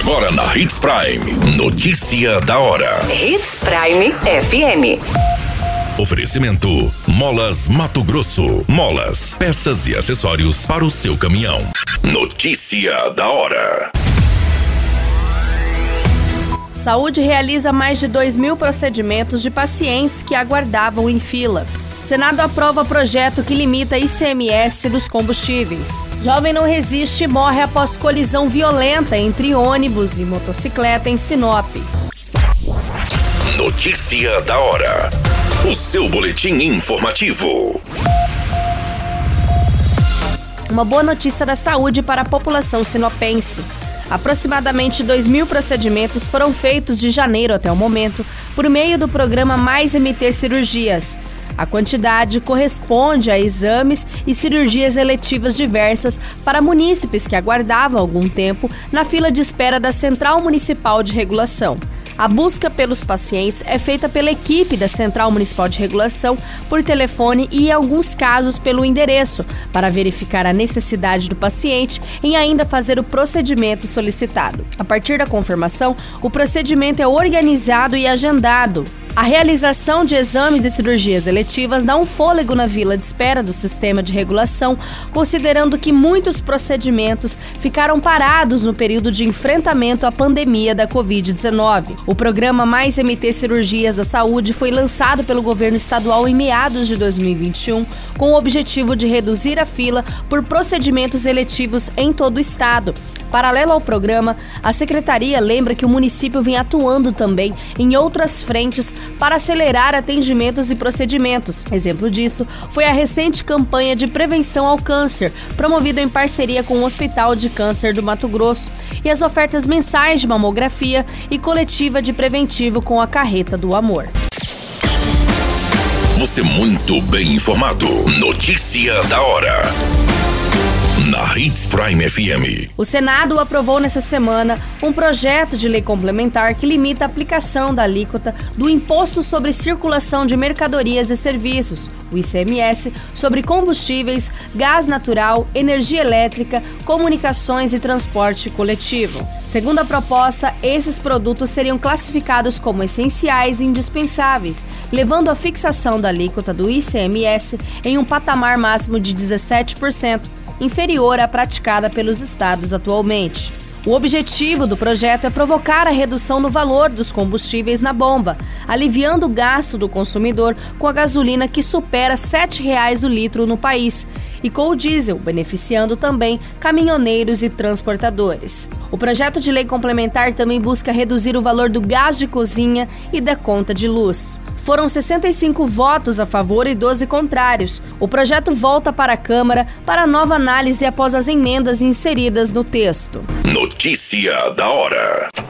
Agora na Hits Prime. Notícia da hora. Hits Prime FM. Oferecimento: Molas Mato Grosso. Molas, peças e acessórios para o seu caminhão. Notícia da hora. Saúde realiza mais de 2 mil procedimentos de pacientes que aguardavam em fila. Senado aprova projeto que limita ICMS dos combustíveis. Jovem não resiste e morre após colisão violenta entre ônibus e motocicleta em Sinop. Notícia da hora. O seu boletim informativo. Uma boa notícia da saúde para a população sinopense. Aproximadamente 2 mil procedimentos foram feitos de janeiro até o momento por meio do programa Mais MT Cirurgias. A quantidade corresponde a exames e cirurgias eletivas diversas para munícipes que aguardavam algum tempo na fila de espera da Central Municipal de Regulação. A busca pelos pacientes é feita pela equipe da Central Municipal de Regulação por telefone e, em alguns casos, pelo endereço, para verificar a necessidade do paciente em ainda fazer o procedimento solicitado. A partir da confirmação, o procedimento é organizado e agendado. A realização de exames e cirurgias eletivas dá um fôlego na vila de espera do sistema de regulação, considerando que muitos procedimentos ficaram parados no período de enfrentamento à pandemia da Covid-19. O programa Mais MT Cirurgias da Saúde foi lançado pelo governo estadual em meados de 2021, com o objetivo de reduzir a fila por procedimentos eletivos em todo o estado. Paralelo ao programa, a secretaria lembra que o município vem atuando também em outras frentes para acelerar atendimentos e procedimentos. Exemplo disso foi a recente campanha de prevenção ao câncer, promovida em parceria com o Hospital de Câncer do Mato Grosso, e as ofertas mensais de mamografia e coletiva de preventivo com a Carreta do Amor. Você muito bem informado. Notícia da hora na Hits Prime FM. O Senado aprovou nessa semana um projeto de lei complementar que limita a aplicação da alíquota do Imposto sobre Circulação de Mercadorias e Serviços, o ICMS, sobre combustíveis, gás natural, energia elétrica, comunicações e transporte coletivo. Segundo a proposta, esses produtos seriam classificados como essenciais e indispensáveis, levando a fixação da alíquota do ICMS em um patamar máximo de 17% inferior à praticada pelos estados atualmente. O objetivo do projeto é provocar a redução no valor dos combustíveis na bomba, aliviando o gasto do consumidor com a gasolina que supera R$ 7,00 o litro no país e com o diesel, beneficiando também caminhoneiros e transportadores. O projeto de lei complementar também busca reduzir o valor do gás de cozinha e da conta de luz. Foram 65 votos a favor e 12 contrários. O projeto volta para a Câmara para nova análise após as emendas inseridas no texto. Notícia da hora.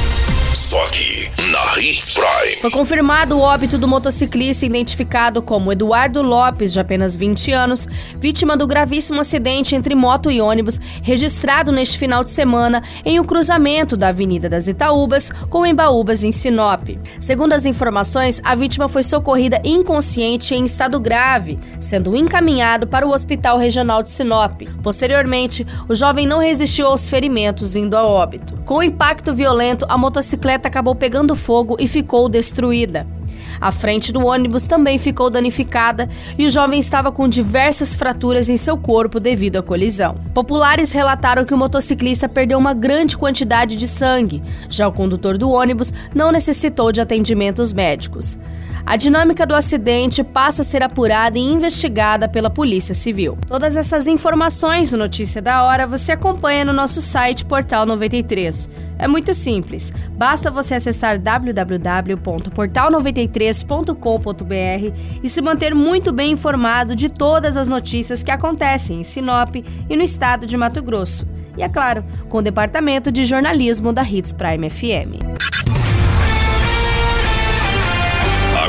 Só aqui, na Hits Prime. Foi confirmado o óbito do motociclista identificado como Eduardo Lopes, de apenas 20 anos, vítima do gravíssimo acidente entre moto e ônibus, registrado neste final de semana em um cruzamento da Avenida das Itaúbas com Embaúbas, em Sinop. Segundo as informações, a vítima foi socorrida inconsciente em estado grave, sendo encaminhado para o Hospital Regional de Sinop. Posteriormente, o jovem não resistiu aos ferimentos, indo a óbito. Com o impacto violento, a motocicleta bicicleta acabou pegando fogo e ficou destruída. A frente do ônibus também ficou danificada e o jovem estava com diversas fraturas em seu corpo devido à colisão. Populares relataram que o motociclista perdeu uma grande quantidade de sangue, já o condutor do ônibus não necessitou de atendimentos médicos. A dinâmica do acidente passa a ser apurada e investigada pela Polícia Civil. Todas essas informações no Notícia da Hora você acompanha no nosso site Portal 93. É muito simples, basta você acessar www.portal93.com.br e se manter muito bem informado de todas as notícias que acontecem em Sinop e no estado de Mato Grosso. E é claro, com o departamento de jornalismo da Hits Prime FM.